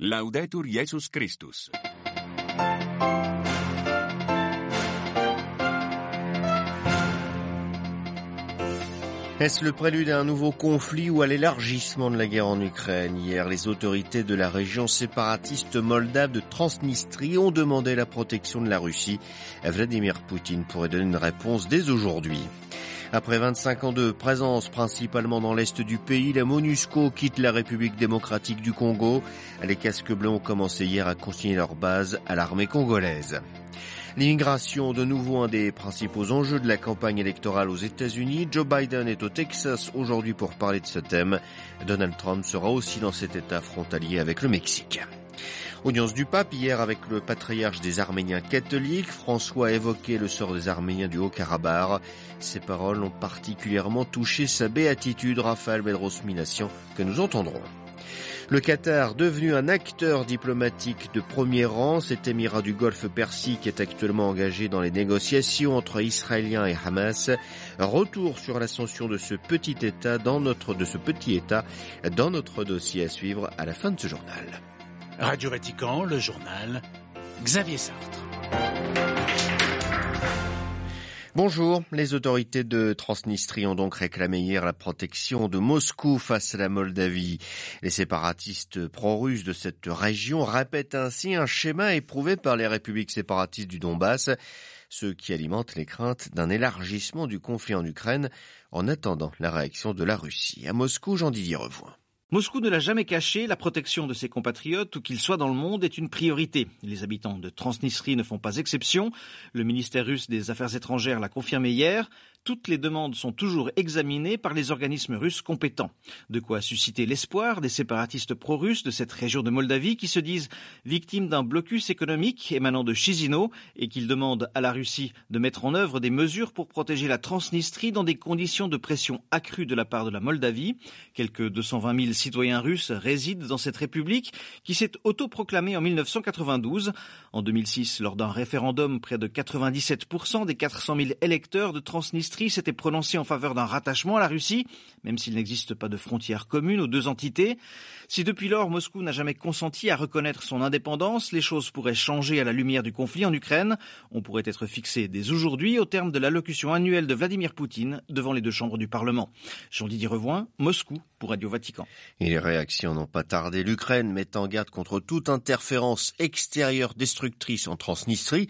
Laudetur Jesus Christus. Est-ce le prélude à un nouveau conflit ou à l'élargissement de la guerre en Ukraine Hier, les autorités de la région séparatiste moldave de Transnistrie ont demandé la protection de la Russie. Vladimir Poutine pourrait donner une réponse dès aujourd'hui. Après 25 ans de présence principalement dans l'est du pays, la MONUSCO quitte la République démocratique du Congo. Les casques bleus ont commencé hier à consigner leur base à l'armée congolaise. L'immigration, de nouveau un des principaux enjeux de la campagne électorale aux États-Unis. Joe Biden est au Texas aujourd'hui pour parler de ce thème. Donald Trump sera aussi dans cet État frontalier avec le Mexique. Audience du pape hier avec le patriarche des Arméniens catholiques. François a évoqué le sort des Arméniens du Haut-Karabakh. Ces paroles ont particulièrement touché sa béatitude, Raphaël Bedros Minassian, que nous entendrons. Le Qatar, devenu un acteur diplomatique de premier rang, cet émirat du Golfe Persique est actuellement engagé dans les négociations entre Israéliens et Hamas. Retour sur l'ascension de ce petit État dans notre dossier à suivre à la fin de ce journal. Radio Vatican, le journal Xavier Sartre. Bonjour. Les autorités de Transnistrie ont donc réclamé hier la protection de Moscou face à la Moldavie. Les séparatistes pro-russes de cette région répètent ainsi un schéma éprouvé par les républiques séparatistes du Donbass, ce qui alimente les craintes d'un élargissement du conflit en Ukraine en attendant la réaction de la Russie. À Moscou, Jean-Didier Revoin. Moscou ne l'a jamais caché, la protection de ses compatriotes, où qu'ils soient dans le monde, est une priorité. Les habitants de Transnistrie ne font pas exception. Le ministère russe des Affaires étrangères l'a confirmé hier toutes les demandes sont toujours examinées par les organismes russes compétents. De quoi susciter l'espoir des séparatistes pro-russes de cette région de Moldavie qui se disent victimes d'un blocus économique émanant de Chisinau et qu'ils demandent à la Russie de mettre en œuvre des mesures pour protéger la Transnistrie dans des conditions de pression accrues de la part de la Moldavie. Quelques 220 000 citoyens russes résident dans cette république qui s'est autoproclamée en 1992. En 2006, lors d'un référendum, près de 97% des 400 000 électeurs de Transnistrie s'était prononcé en faveur d'un rattachement à la Russie, même s'il n'existe pas de frontières communes aux deux entités. Si depuis lors Moscou n'a jamais consenti à reconnaître son indépendance, les choses pourraient changer à la lumière du conflit en Ukraine. On pourrait être fixé dès aujourd'hui au terme de l'allocution annuelle de Vladimir Poutine devant les deux chambres du Parlement. Jean-Didier Revoin, Moscou pour Radio Vatican. Et les réactions n'ont pas tardé. L'Ukraine met en garde contre toute interférence extérieure destructrice en Transnistrie.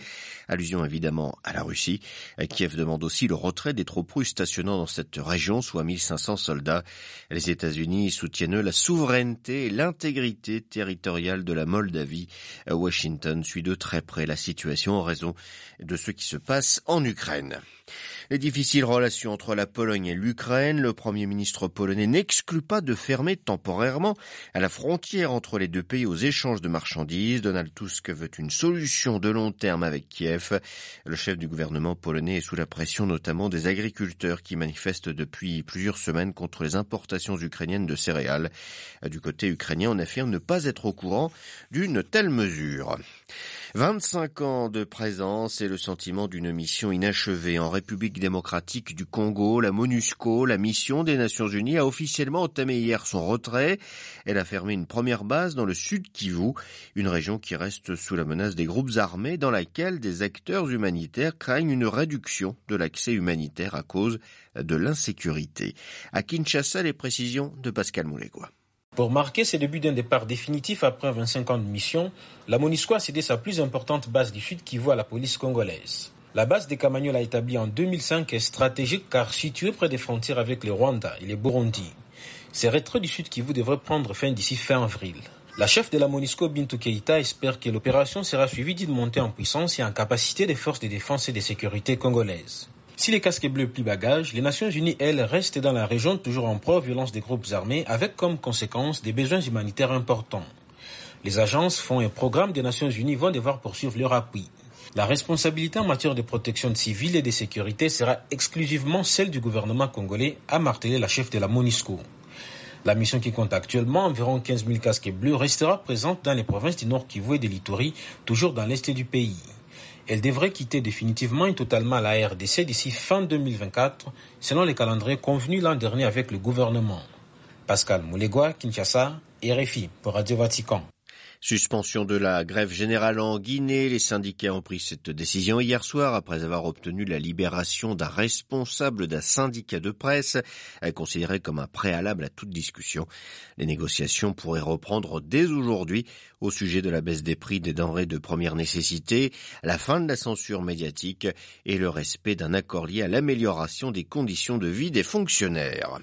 Allusion évidemment à la Russie. Kiev demande aussi le retrait troupes russes stationnant dans cette région, soit 1500 soldats. Les États-Unis soutiennent la souveraineté et l'intégrité territoriale de la Moldavie. Washington suit de très près la situation en raison de ce qui se passe en Ukraine. Les difficiles relations entre la Pologne et l'Ukraine, le Premier ministre polonais n'exclut pas de fermer temporairement à la frontière entre les deux pays aux échanges de marchandises. Donald Tusk veut une solution de long terme avec Kiev. Le chef du gouvernement polonais est sous la pression notamment des agriculteurs qui manifestent depuis plusieurs semaines contre les importations ukrainiennes de céréales. Du côté ukrainien, on affirme ne pas être au courant d'une telle mesure. 25 ans de présence et le sentiment d'une mission inachevée en République démocratique du Congo, la MONUSCO, la mission des Nations Unies, a officiellement entamé hier son retrait. Elle a fermé une première base dans le sud Kivu, une région qui reste sous la menace des groupes armés dans laquelle des acteurs humanitaires craignent une réduction de l'accès humanitaire à cause de l'insécurité. À Kinshasa, les précisions de Pascal Moulégois. Pour marquer ses débuts d'un départ définitif après 25 ans de mission, la MONUSCO a cédé sa plus importante base du Sud qui voit la police congolaise. La base des Camagnols a établie en 2005 est stratégique car située près des frontières avec le Rwanda et le Burundi. Ces retraits du Sud Kivu devraient prendre fin d'ici fin avril. La chef de la MONUSCO, Bintou Keita, espère que l'opération sera suivie d'une montée en puissance et en capacité des forces de défense et de sécurité congolaises. Si les casques bleus plient bagages, les Nations Unies, elles, restent dans la région toujours en proie violence des groupes armés avec comme conséquence des besoins humanitaires importants. Les agences, fonds et programmes des Nations Unies vont devoir poursuivre leur appui. La responsabilité en matière de protection civile et de sécurité sera exclusivement celle du gouvernement congolais, a martelé la chef de la MONUSCO. La mission qui compte actuellement environ 15 000 casques bleus restera présente dans les provinces du Nord Kivu et de l'Ituri, toujours dans l'est du pays. Elle devrait quitter définitivement et totalement la RDC d'ici fin 2024, selon les calendriers convenus l'an dernier avec le gouvernement. Pascal Moulegua, Kinshasa, RFI pour Radio Vatican. Suspension de la grève générale en Guinée. Les syndicats ont pris cette décision hier soir après avoir obtenu la libération d'un responsable d'un syndicat de presse, considéré comme un préalable à toute discussion. Les négociations pourraient reprendre dès aujourd'hui au sujet de la baisse des prix des denrées de première nécessité, la fin de la censure médiatique et le respect d'un accord lié à l'amélioration des conditions de vie des fonctionnaires.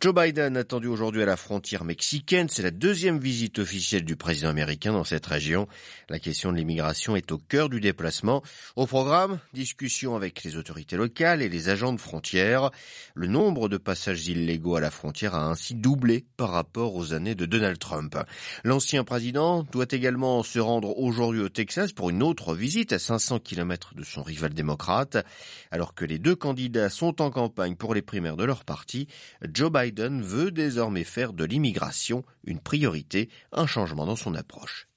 Joe Biden attendu aujourd'hui à la frontière mexicaine. C'est la deuxième visite officielle du président américain dans cette région. La question de l'immigration est au cœur du déplacement. Au programme, discussion avec les autorités locales et les agents de frontières. Le nombre de passages illégaux à la frontière a ainsi doublé par rapport aux années de Donald Trump. L'ancien président doit également se rendre aujourd'hui au Texas pour une autre visite à 500 km de son rival démocrate. Alors que les deux candidats sont en campagne pour les primaires de leur parti, Joe Biden veut désormais faire de l'immigration une priorité, un changement dans son approche.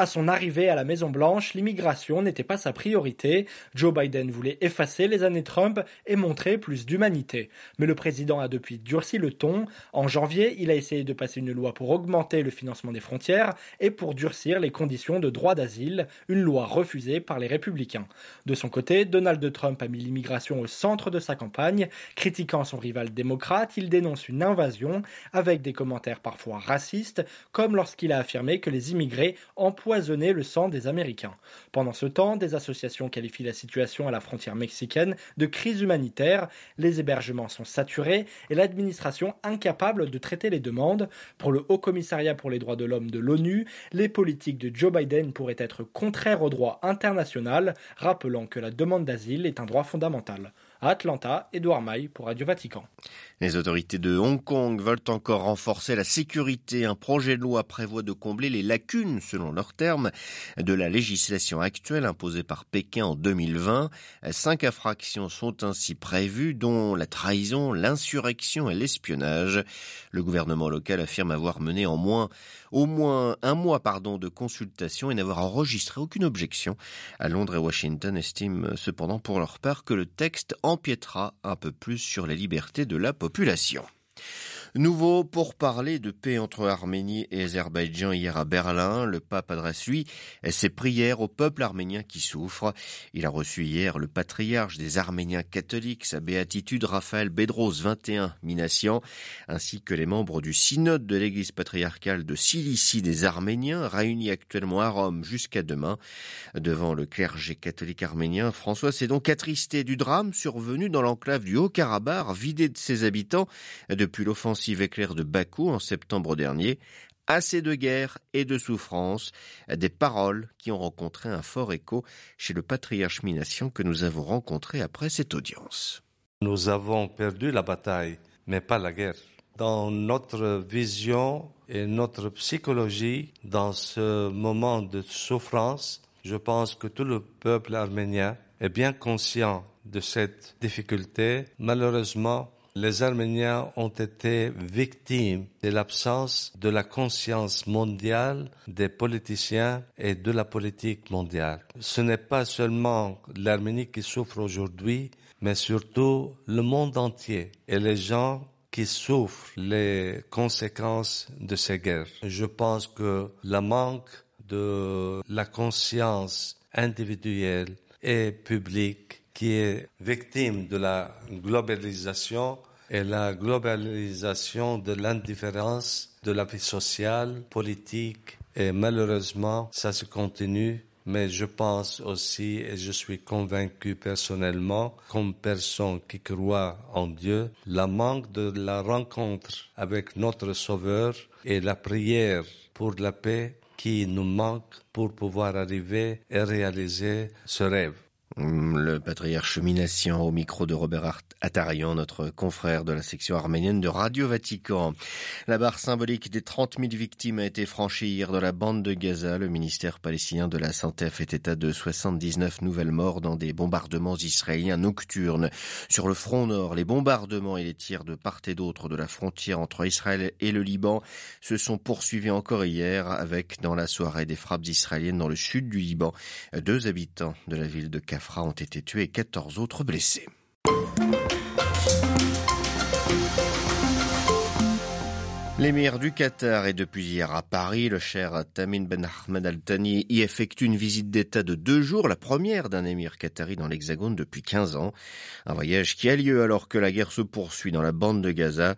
À son arrivée à la Maison-Blanche, l'immigration n'était pas sa priorité. Joe Biden voulait effacer les années Trump et montrer plus d'humanité. Mais le président a depuis durci le ton. En janvier, il a essayé de passer une loi pour augmenter le financement des frontières et pour durcir les conditions de droit d'asile, une loi refusée par les républicains. De son côté, Donald Trump a mis l'immigration au centre de sa campagne. Critiquant son rival démocrate, il dénonce une invasion avec des commentaires parfois racistes, comme lorsqu'il a affirmé que les immigrés le sang des Américains. Pendant ce temps, des associations qualifient la situation à la frontière mexicaine de crise humanitaire, les hébergements sont saturés et l'administration incapable de traiter les demandes. Pour le Haut Commissariat pour les droits de l'homme de l'ONU, les politiques de Joe Biden pourraient être contraires au droit international, rappelant que la demande d'asile est un droit fondamental. À Atlanta, Edouard Maille pour Radio Vatican. Les autorités de Hong Kong veulent encore renforcer la sécurité. Un projet de loi prévoit de combler les lacunes, selon leurs termes, de la législation actuelle imposée par Pékin en 2020. Cinq infractions sont ainsi prévues, dont la trahison, l'insurrection et l'espionnage. Le gouvernement local affirme avoir mené en moins, au moins un mois pardon, de consultation et n'avoir enregistré aucune objection. À Londres et Washington estiment cependant pour leur part que le texte empiétera un peu plus sur les libertés de la population. Nouveau pour parler de paix entre Arménie et Azerbaïdjan hier à Berlin. Le pape adresse lui ses prières au peuple arménien qui souffre. Il a reçu hier le patriarche des Arméniens catholiques, sa béatitude Raphaël Bedros 21 Minassian, ainsi que les membres du synode de l'église patriarcale de Cilicie des Arméniens, réunis actuellement à Rome jusqu'à demain. Devant le clergé catholique arménien, François s'est donc attristé du drame survenu dans l'enclave du Haut-Karabakh, vidé de ses habitants depuis l'offensive éclair de Bakou en septembre dernier, assez de guerre et de souffrance, des paroles qui ont rencontré un fort écho chez le patriarche Minassian que nous avons rencontré après cette audience. Nous avons perdu la bataille, mais pas la guerre. Dans notre vision et notre psychologie, dans ce moment de souffrance, je pense que tout le peuple arménien est bien conscient de cette difficulté. Malheureusement, les Arméniens ont été victimes de l'absence de la conscience mondiale des politiciens et de la politique mondiale. Ce n'est pas seulement l'Arménie qui souffre aujourd'hui, mais surtout le monde entier et les gens qui souffrent les conséquences de ces guerres. Je pense que le manque de la conscience individuelle et publique qui est victime de la globalisation et la globalisation de l'indifférence de la vie sociale, politique. Et malheureusement, ça se continue. Mais je pense aussi, et je suis convaincu personnellement, comme personne qui croit en Dieu, la manque de la rencontre avec notre Sauveur et la prière pour la paix qui nous manque pour pouvoir arriver et réaliser ce rêve. Le patriarche Minassian au micro de Robert Attarian, notre confrère de la section arménienne de Radio Vatican. La barre symbolique des 30 000 victimes a été franchie hier dans la bande de Gaza. Le ministère palestinien de la Santé fait état de 79 nouvelles morts dans des bombardements israéliens nocturnes. Sur le front nord, les bombardements et les tirs de part et d'autre de la frontière entre Israël et le Liban se sont poursuivis encore hier avec, dans la soirée, des frappes israéliennes dans le sud du Liban. Deux habitants de la ville de Kafra ont été tués et 14 autres blessés. L'émir du Qatar est depuis hier à Paris. Le cher Tamim Ben Ahmed Al Thani y effectue une visite d'État de deux jours, la première d'un émir qatari dans l'Hexagone depuis 15 ans. Un voyage qui a lieu alors que la guerre se poursuit dans la bande de Gaza.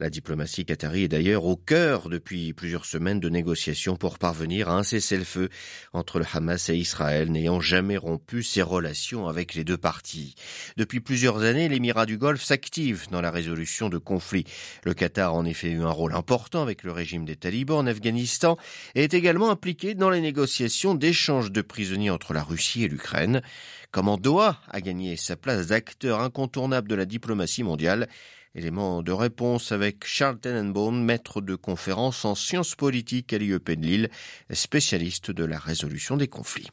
La diplomatie qatari est d'ailleurs au cœur depuis plusieurs semaines de négociations pour parvenir à un cessez-le-feu entre le Hamas et Israël, n'ayant jamais rompu ses relations avec les deux parties. Depuis plusieurs années, l'émirat du Golfe s'active dans la résolution de conflits. Le Qatar a en effet eu un rôle important avec le régime des talibans en Afghanistan est également impliqué dans les négociations d'échange de prisonniers entre la Russie et l'Ukraine. Comment Doha a gagné sa place d'acteur incontournable de la diplomatie mondiale Élément de réponse avec Charles Tenenbaum, maître de conférence en sciences politiques à l'IEP de Lille, spécialiste de la résolution des conflits.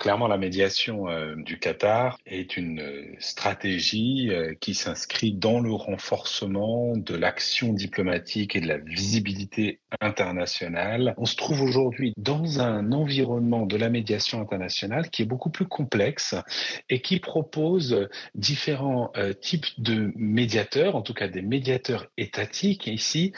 Clairement, la médiation euh, du Qatar est une euh, stratégie euh, qui s'inscrit dans le renforcement de l'action diplomatique et de la visibilité internationale. On se trouve aujourd'hui dans un environnement de la médiation internationale qui est beaucoup plus complexe et qui propose différents types de médiateurs, en tout cas des médiateurs étatiques ici,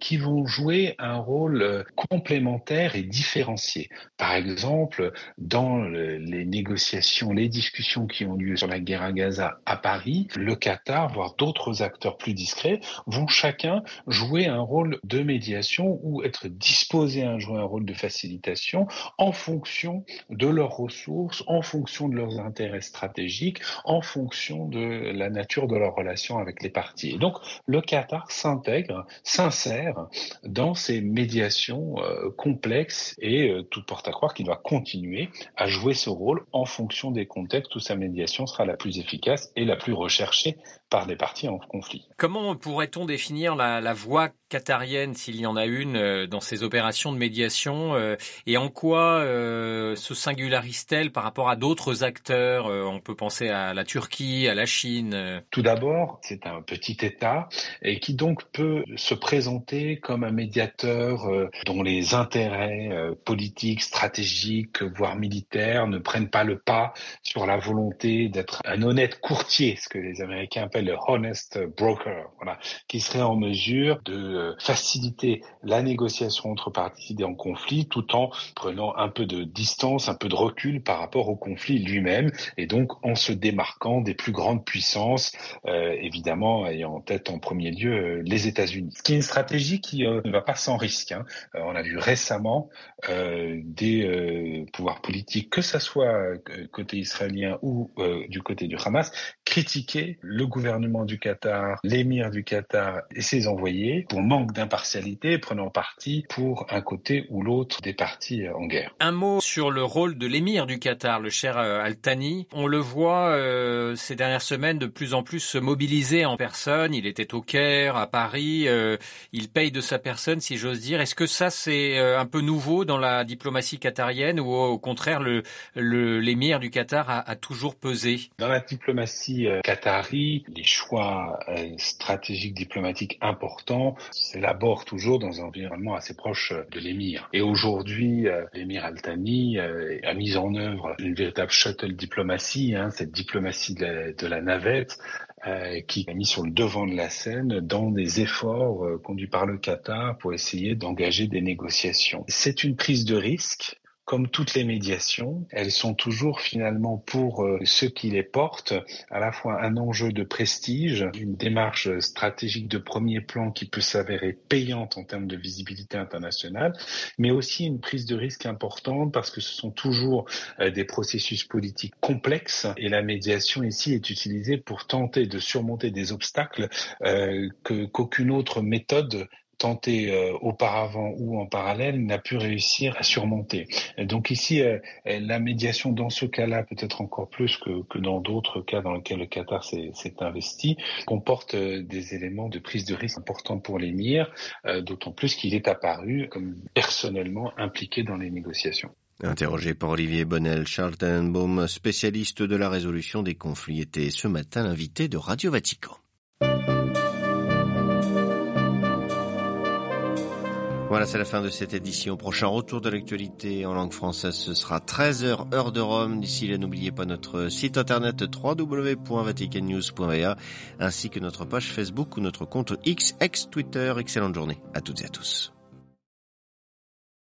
qui vont jouer un rôle complémentaire et différencié. Par exemple, dans les négociations, les discussions qui ont lieu sur la guerre à Gaza à Paris, le Qatar, voire d'autres acteurs plus discrets, vont chacun jouer un rôle de médiation ou être disposés à jouer un rôle de facilitation en fonction de leurs ressources, en fonction de leurs intérêts stratégiques, en fonction de la nature de leurs relations avec les parties. Et donc, le Qatar s'intègre, s'insère dans ces médiations euh, complexes et euh, tout porte à croire qu'il va continuer à jouer ce rôle en fonction des contextes où sa médiation sera la plus efficace et la plus recherchée par des parties en conflit. Comment pourrait-on définir la, la voie qatarienne, s'il y en a une, euh, dans ces opérations de médiation euh, Et en quoi euh, se singularise-t-elle par rapport à d'autres acteurs On peut penser à la Turquie, à la Chine. Tout d'abord, c'est un petit État et qui donc peut se présenter comme un médiateur dont les intérêts politiques, stratégiques, voire militaires ne prennent pas le pas sur la volonté d'être un honnête courtier, ce que les Américains appellent le honest broker, voilà, qui serait en mesure de faciliter la négociation entre parties en conflit tout en prenant un peu de distance, un peu de recul par rapport au conflit lui-même et donc en se démarquant des plus grandes puissances, euh, évidemment ayant en tête en premier lieu euh, les États-Unis. Ce qui est une stratégie qui euh, ne va pas sans risque. Hein. on a vu récemment des pouvoirs politiques, que ce soit côté israélien ou du côté du Hamas, critiquer le gouvernement du Qatar, l'émir du Qatar et ses envoyés pour manque d'impartialité, prenant parti pour un côté ou l'autre des partis en guerre. Un mot sur le rôle de l'émir du Qatar, le cher euh, Al-Thani. On le voit euh, ces dernières semaines de plus en plus se mobiliser en personne. Il était au Caire, à Paris. Euh, il paye de sa personne, si j'ose dire. Est-ce que ça, c'est un peu nouveau dans la diplomatie qatarienne ou au contraire, l'émir le, l'émir du Qatar a, a, toujours pesé? Dans la diplomatie qatari, les choix stratégiques diplomatiques importants s'élabore toujours dans un environnement assez proche de l'émir. Et aujourd'hui, euh, l'émir Al-Thani euh, a mis en œuvre une véritable shuttle diplomatie, hein, cette diplomatie de la, navette, euh, qui a mis sur le devant de la scène dans des efforts conduits par le Qatar pour essayer d'engager des négociations. C'est une prise de risque comme toutes les médiations, elles sont toujours finalement pour euh, ceux qui les portent à la fois un enjeu de prestige, une démarche stratégique de premier plan qui peut s'avérer payante en termes de visibilité internationale, mais aussi une prise de risque importante parce que ce sont toujours euh, des processus politiques complexes et la médiation ici est utilisée pour tenter de surmonter des obstacles euh, qu'aucune autre méthode tenté euh, auparavant ou en parallèle n'a pu réussir à surmonter. donc ici, euh, la médiation dans ce cas-là, peut-être encore plus que, dans d'autres cas dans lesquels le Qatar s'est investi, comporte euh, des éléments de prise de risque importants pour l'émir, d'autant plus qu'il est apparu comme personnellement impliqué dans les négociations. Interrogé par Olivier Bonnel, Charles Tenenbaum, spécialiste de la résolution des conflits, était ce matin l'invité de Radio Vatican. Voilà, c'est la fin de cette édition. Prochain retour de l'actualité en langue française, ce sera 13h heure de Rome. D'ici là, n'oubliez pas notre site internet www.vaticannews.va ainsi que notre page Facebook ou notre compte X, ex Twitter. Excellente journée à toutes et à tous.